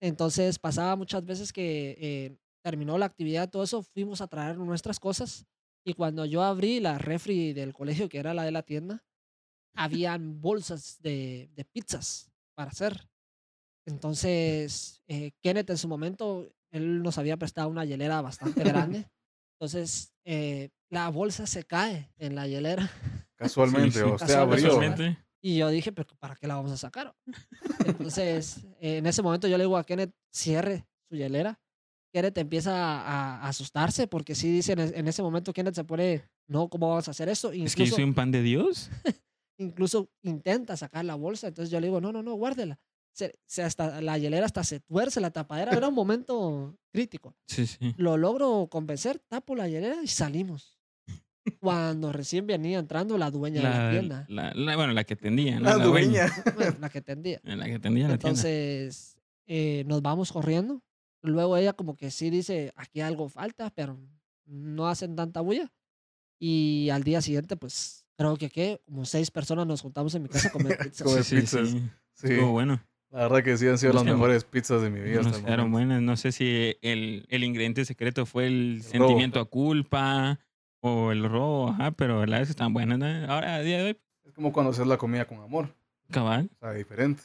Entonces pasaba muchas veces que eh, terminó la actividad, todo eso, fuimos a traer nuestras cosas y cuando yo abrí la refri del colegio, que era la de la tienda, habían bolsas de, de pizzas para hacer. Entonces, eh, Kenneth en su momento, él nos había prestado una hielera bastante grande. Entonces, eh, la bolsa se cae en la hielera. Casualmente, Sí, sí. usted Casualmente. abrió. Casualmente. Y yo dije, pero ¿para qué la vamos a sacar? Entonces, eh, en ese momento yo le digo a Kenneth, cierre su hielera. Kenneth empieza a, a asustarse porque sí dice en, en ese momento Kenneth se pone, no, ¿cómo vamos a hacer esto? Es que yo Incluso, soy un pan de Dios. incluso intenta sacar la bolsa. Entonces yo le digo, no, no, no, guárdela. Se, se hasta, la hielera hasta se tuerce la tapadera. Era un momento crítico. Sí, sí. Lo logro convencer, tapo la hielera y salimos. Cuando recién venía entrando la dueña de la La, tienda, la- la- bueno, la que tendía, ¿no? La dueña. bueno, la que tendía. La que tendía la tienda. Entonces, eh, nos vamos corriendo. Luego ella como que sí dice, aquí algo falta, pero no hacen tanta bulla. Y al día siguiente, pues, creo que ¿qué? como seis personas nos juntamos en mi casa a comer pizza. Comer Sí, sí, pizzas. sí. Sí. Estuvo bueno. La verdad que sí han sido Nos las quedaron- mejores pizzas de mi vida Nos hasta el buenas. No sé si el, el ingrediente secreto fue el, El robo. sentimiento a culpa o el robo, ajá, pero la vez están buenas. ¿no? Ahora, a día de hoy, Es como cuando haces la comida con amor. cabal. O sea, diferente.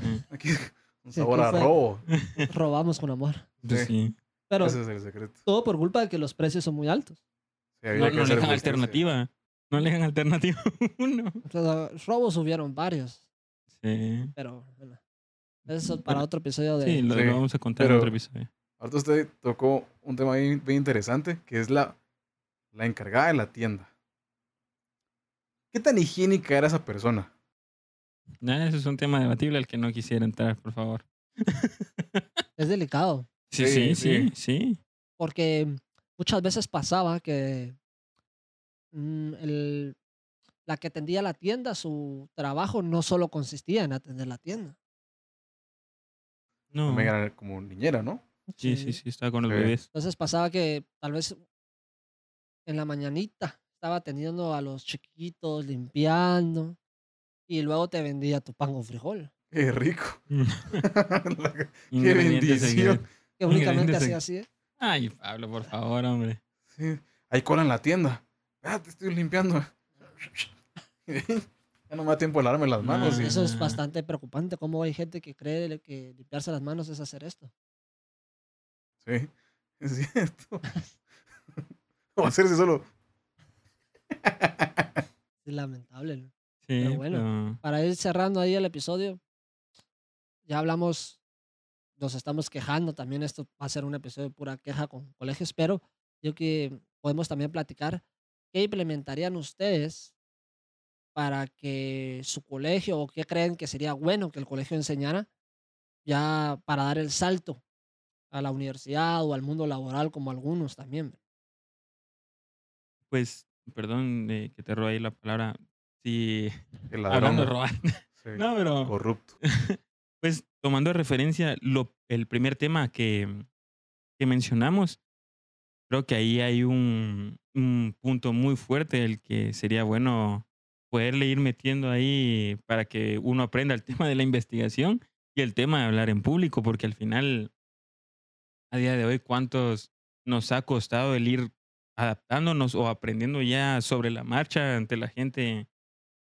Sí. Aquí un sabor aquí a robo. Robamos con amor. Pues Sí. sí. Pero Ese es el secreto. todo por culpa de que los precios son muy altos. Sí, No, que no le dejan alternativa. No le dejan alternativa a uno. O sea, robos hubieron varios, Sí. pero bueno, eso es para otro episodio de... Sí, lo, Sí, lo vamos a contar en otro episodio. Ahorita usted tocó un tema bien, bien interesante, que es la, la encargada de la tienda. ¿Qué tan higiénica era esa persona? Nah, eso es un tema debatible al que no quisiera entrar, por favor. Es delicado, Sí, Sí, sí, sí, sí. porque muchas veces pasaba que mm, el- la que atendía la tienda, su trabajo no solo consistía en atender la tienda. No. También era como niñera, ¿no? Sí, sí, sí, estaba con los Sí. bebés. Entonces pasaba que tal vez en la mañanita estaba atendiendo a los chiquitos, limpiando, y luego te vendía tu pan con frijol, Qué rico. Qué bendición. que únicamente hacía así. ¿eh? Ay, Pablo, por favor, hombre. Sí. Hay cola en la tienda. Ah, te estoy limpiando. ya no me da tiempo de lavarme las manos. Ah, y- Eso es bastante preocupante, cómo hay gente que cree que limpiarse las manos es hacer esto. Sí, es cierto. O hacerse solo. Es lamentable. ¿no? Sí, Pero bueno. pero- Para ir cerrando ahí el episodio, ya hablamos, nos estamos quejando, también esto va a ser un episodio de pura queja con colegios, pero yo que podemos también platicar qué implementarían ustedes para que su colegio o qué creen que sería bueno que el colegio enseñara ya para dar el salto a la universidad o al mundo laboral como algunos también. Pues, perdón eh, que te robe ahí la palabra. Sí, El hablando de robar. Sí, No, pero Corrupto. pues tomando de referencia lo, el primer tema que, que mencionamos, creo que ahí hay un, un punto muy fuerte el que sería bueno poderle ir metiendo ahí para que uno aprenda el tema de la investigación y el tema de hablar en público, porque al final, a día de hoy, ¿cuántos nos ha costado el ir adaptándonos o aprendiendo ya sobre la marcha ante la gente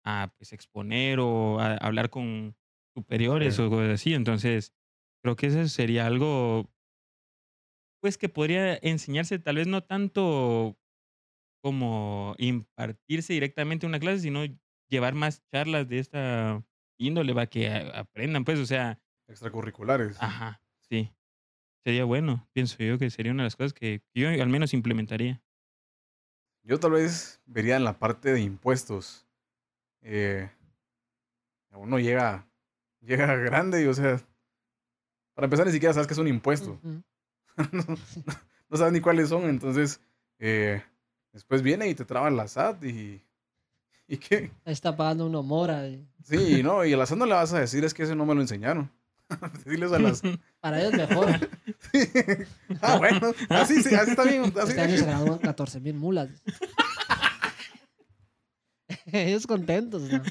a pues, exponer o a hablar con superiores Sí. o cosas así? Entonces, creo que eso sería algo pues que podría enseñarse tal vez no tanto como impartirse directamente una clase, sino llevar más charlas de esta índole para que aprendan, pues, o sea, Extracurriculares. ajá, sí. Sería bueno, pienso yo que sería una de las cosas que yo al menos implementaría. Yo tal vez vería en la parte de impuestos. Eh, uno llega, llega grande y, o sea, para empezar ni siquiera sabes que es un impuesto. No, no sabes ni cuáles son, entonces eh, después viene y te traban la SAT y, y qué. Ahí está pagando una mora. y Sí, no, y a la SAT no le vas a decir es que ese no me lo enseñaron. Decirles a las... Para ellos mejor. ah, bueno, así, sí, así está bien. Así. Este año se gradúan 14 mil mulas. Ellos contentos, ¿no?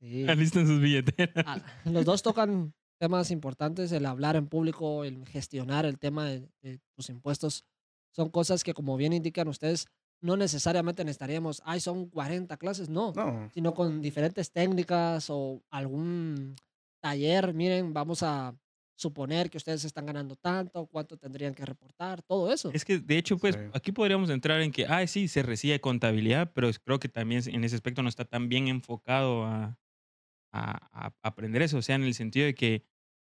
Sí. Alistan sus billeteras. Ah, Los dos tocan temas importantes, el hablar en público, el gestionar el tema de, de tus impuestos. Son cosas que, como bien indican ustedes, no necesariamente necesitaríamos, ay, son 40 clases, no, No, sino con diferentes técnicas o algún taller. Miren, vamos a suponer que ustedes están ganando tanto, cuánto tendrían que reportar, todo eso. Es que, de hecho, pues Sí. aquí podríamos entrar en que, ah, sí, se recibe contabilidad, pero creo que también en ese aspecto no está tan bien enfocado a, a- a aprender eso. O sea, en el sentido de que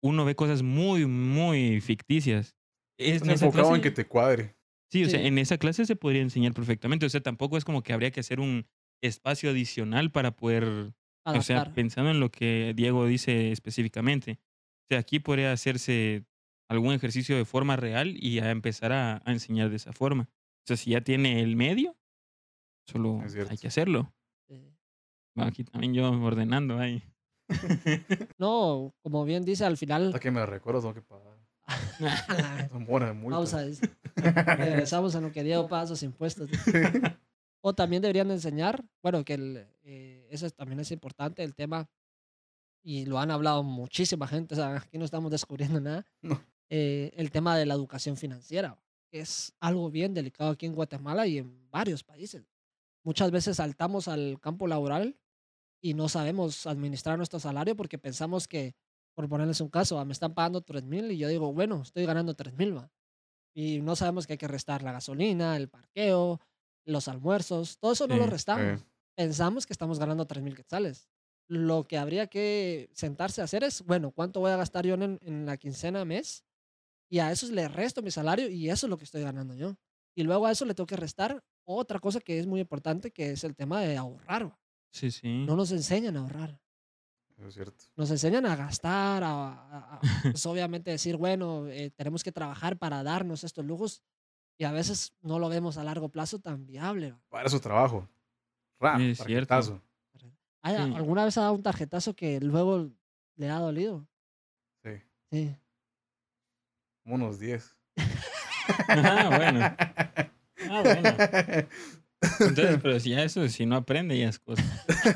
uno ve cosas muy, muy ficticias. Es, están enfocado en que te cuadre. Sí, o sea, en esa clase se podría enseñar perfectamente. O sea, tampoco es como que habría que hacer un espacio adicional para poder, o sea, Adaptar. pensando en lo que Diego dice específicamente. O sea, aquí podría hacerse algún ejercicio de forma real y a empezar a, a enseñar de esa forma. O sea, si ya tiene el medio, solo hay que hacerlo. Bueno, aquí también yo ordenando ahí. No, como bien dice, al final. Hasta que me recuerdo, tengo que pagar. Son buenas multas. Pausa. Regresamos a lo que Diego paga sus impuestos. O también deberían enseñar, bueno, que el, eh, eso es- también es importante, el tema y lo han hablado muchísima gente, o sea, aquí no estamos descubriendo nada, No. eh, el tema de la educación financiera, que es algo bien delicado aquí en Guatemala y en varios países. Muchas veces saltamos al campo laboral y no sabemos administrar nuestro salario porque pensamos que, por ponerles un caso, ah, me están pagando 3 mil y yo digo, bueno, estoy ganando 3 mil. Y no sabemos que hay que restar la gasolina, el parqueo, los almuerzos, todo eso no lo restamos. Pensamos que estamos ganando 3 mil quetzales. Lo que habría que sentarse a hacer es, bueno, ¿cuánto voy a gastar yo en, en la quincena mes? Y a eso le resto mi salario y eso es lo que estoy ganando yo. Y luego a eso le tengo que restar otra cosa que es muy importante, que es el tema de ahorrar. Sí, sí. No nos enseñan a ahorrar. Es cierto. Nos enseñan a gastar, a, a- a- pues obviamente decir, bueno, eh, tenemos que trabajar para darnos estos lujos y a veces no lo vemos a largo plazo tan viable. va. Para su trabajo. Ra, Es cierto. tarjetazo. ¿Hay- Sí. ¿Alguna vez ha dado un tarjetazo que luego le ha dolido? Sí, Sí. como unos 10. Ah, bueno. Ah, bueno. Entonces, pero si ya eso, si no aprende, ya es cosa.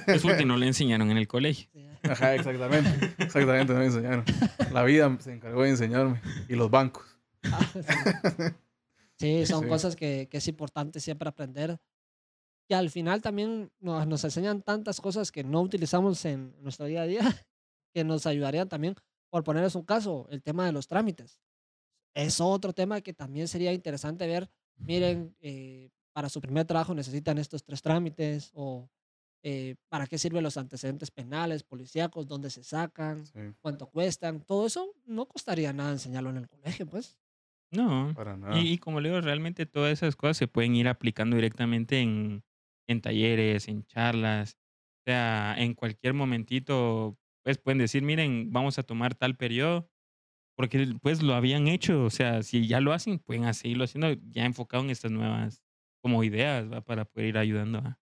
Es porque no le enseñaron en el colegio. sí. Ajá, exactamente. Exactamente, me enseñaron. La vida se encargó de enseñarme. Y los bancos. Ah, sí. Sí, son Sí. cosas que, que es importante siempre aprender. Y al final también nos, nos enseñan tantas cosas que no utilizamos en nuestro día a día, que nos ayudarían también, por ponerles un caso, el tema de los trámites. Es otro tema que también sería interesante ver. Miren, eh, para su primer trabajo necesitan estos tres trámites o eh, para qué sirven los antecedentes penales, policíacos, dónde se sacan, Sí, cuánto cuestan. Todo eso no costaría nada enseñarlo en el colegio, pues. No. para nada. Y, y como le digo, realmente todas esas cosas se pueden ir aplicando directamente en, en talleres, en charlas. O sea, en cualquier momentito, pues pueden decir, miren, vamos a tomar tal periodo. Porque pues lo habían hecho. O sea, si ya lo hacen, pueden seguirlo haciendo ya enfocado en estas nuevas como ideas, ¿va? Para poder ir ayudando a,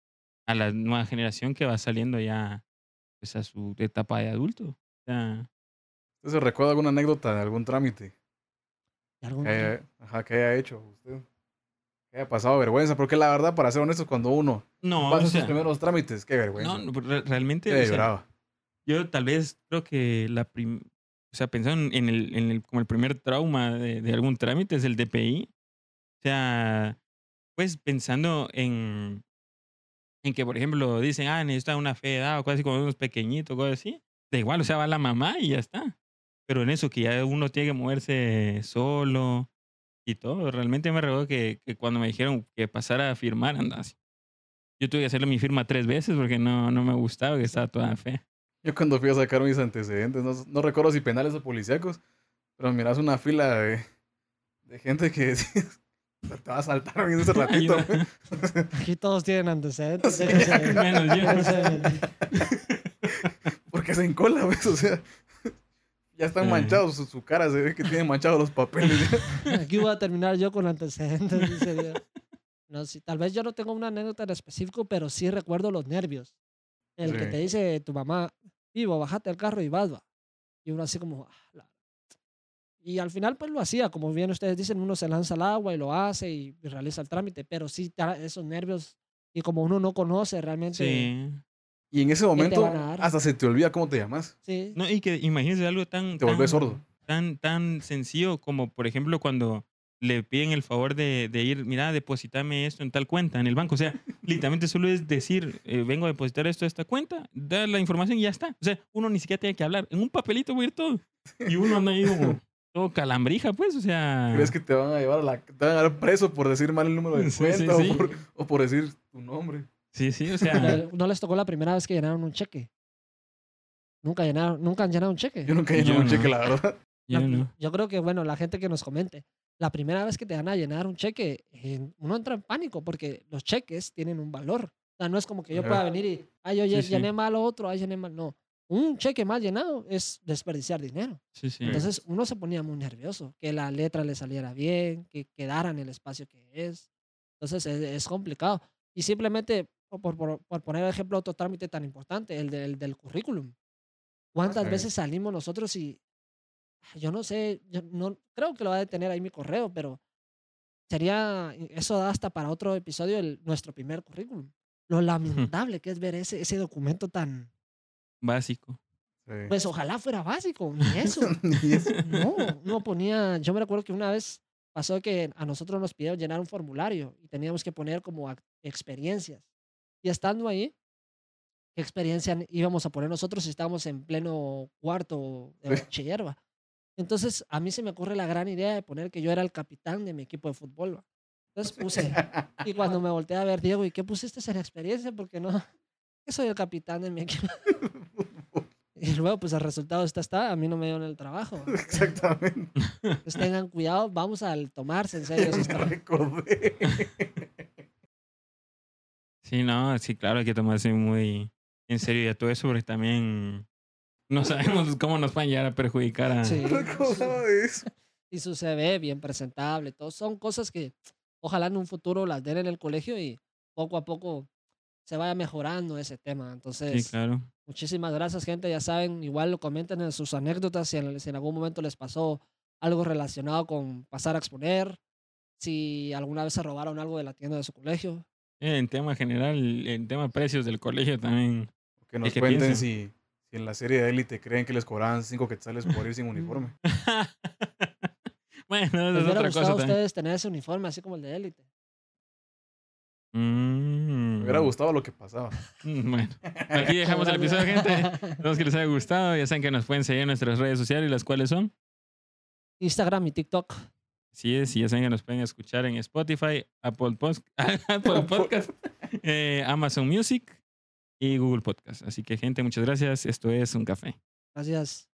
a la nueva generación que va saliendo ya pues, a su etapa de adulto. O sea, ¿Usted se recuerda alguna anécdota de algún trámite Haya, ajá, que haya hecho usted? Que haya pasado vergüenza. Porque la verdad, para ser honestos, cuando uno no, pasa o sus sea, primeros trámites, qué vergüenza. no, no, re- realmente. Yo o sea. Yo tal vez creo que la prim o sea, pensando en el, en el, como el primer trauma de, de algún trámite es el DPI. O sea, pues pensando en, en que, por ejemplo, dicen, ah, necesita una fe de edad o cosas así como unos pequeñitos, cosas así. Da igual, o sea, va la mamá y ya está. Pero en eso que ya uno tiene que moverse solo y todo, realmente me recuerdo que, que cuando me dijeron que pasara a firmar, anda así. Yo tuve que hacerle mi firma tres veces porque no, no me gustaba que estaba toda fea. Yo cuando fui a sacar mis antecedentes, no, no recuerdo si penales o policíacos, pero miras una fila de, de gente que te va a saltar en ese ratito. Ayuda. güey". Aquí todos tienen antecedentes. Sí. Menos yo. Porque se encola, ¿ves? O sea, ya están manchados, su, su cara se ve que tiene manchados los papeles. Aquí voy a terminar yo con antecedentes. dice Dios. No, sí, tal vez yo no tengo una anécdota en específico, pero sí recuerdo los nervios. El que Sí. te dice tu mamá, vivo, bájate del carro y vas, va. Y uno así como, "Ah, la-". Y al final pues lo hacía, como bien ustedes dicen, uno se lanza al agua y lo hace y, realiza el trámite, pero sí esos nervios y como uno no conoce realmente, Sí. Y en ese momento, hasta se te olvida cómo te llamas. sí, No, y que imagínense algo tan. Te volvés tan- sordo. Tan, tan sencillo como, por ejemplo, cuando le piden el favor de, de ir, mira, depositame esto en tal cuenta en el banco. O sea, literalmente solo es decir, eh, vengo a depositar esto a esta cuenta, dar la información y ya está. O sea, uno ni siquiera tiene que hablar. En un papelito voy a ir todo. Y uno anda ahí como todo calambrija, pues, o sea. ¿Crees que te van a llevar a la, te van a dar preso por decir mal el número de Sí, sí, cuenta sí. O, por, o por decir tu nombre? Sí, sí, o sea. No les tocó la primera vez que llenaron un cheque. Nunca llenaron, nunca han llenado un cheque. Yo nunca he Yo llenado un no. cheque, la verdad. yo La- no. yo creo que, bueno, la gente que nos comente, la primera vez que te van a llenar un cheque, eh, uno entra en pánico porque los cheques tienen un valor. O sea, no es como que yo Ajá. pueda venir y, ay, yo Sí, lle- sí. llené mal otro, ay, llené mal. No. Un cheque mal llenado es desperdiciar dinero. Sí, sí. Entonces uno se ponía muy nervioso, que la letra le saliera bien, que quedara en el espacio que es. Entonces es, es complicado. Y simplemente, por, por, por- por poner ejemplo otro trámite tan importante, el del, del currículum. ¿Cuántas sí. veces salimos nosotros y yo no sé, yo no creo que lo va a tener ahí mi correo, pero sería, eso da hasta para otro episodio, el, nuestro primer currículum. Lo lamentable que es ver ese, ese documento tan, Básico. Sí. Pues ojalá fuera básico, ni eso. Ni eso. No, no ponía. Yo me recuerdo que una vez pasó que a nosotros nos pidieron llenar un formulario y teníamos que poner como experiencias. Y estando ahí, ¿qué experiencia íbamos a poner nosotros si estábamos en pleno cuarto de bachiller? va? Entonces, a mí se me ocurre la gran idea de poner que yo era el capitán de mi equipo de fútbol. va. Entonces puse, y cuando me volteé a ver, Diego, ¿y qué pusiste en experiencia? Porque no, que soy el capitán de mi equipo. Y luego, pues el resultado está, está, a mí no me dio en el trabajo. Exactamente. Entonces tengan cuidado, vamos al tomarse en serio. Me esos trabajos. recordé. Sí, no, sí, claro, hay que tomarse muy en serio ya todo eso porque también no sabemos cómo nos van a llegar a perjudicar a... Sí. Y su CV bien presentable, todo son cosas que ojalá en un futuro las den en el colegio y poco a poco se vaya mejorando ese tema. Sí, Entonces, claro. muchísimas gracias, gente. Ya saben, igual lo comenten en sus anécdotas si en, si en algún momento les pasó algo relacionado con pasar a exponer, si alguna vez se robaron algo de la tienda de su colegio. En tema general, en tema precios del colegio también. Que nos que cuenten si, si en la serie de Élite creen que les cobraban 5 quetzales por ir sin uniforme. bueno, eso ¿Les es hubiera otra gustado cosa a ustedes tener ese uniforme así como el de élite? Mm, Me hubiera gustado lo que pasaba. mm, Bueno, aquí dejamos el episodio, gente. Esperamos que les haya gustado. Ya saben que nos pueden seguir en nuestras redes sociales, las cuales son. Instagram y TikTok. Así es, y ya saben que nos pueden escuchar en Spotify, Apple, Pos- Apple Podcast, eh, Amazon Music y Google Podcast. Así que, gente, muchas gracias. Esto es Un Café. Gracias.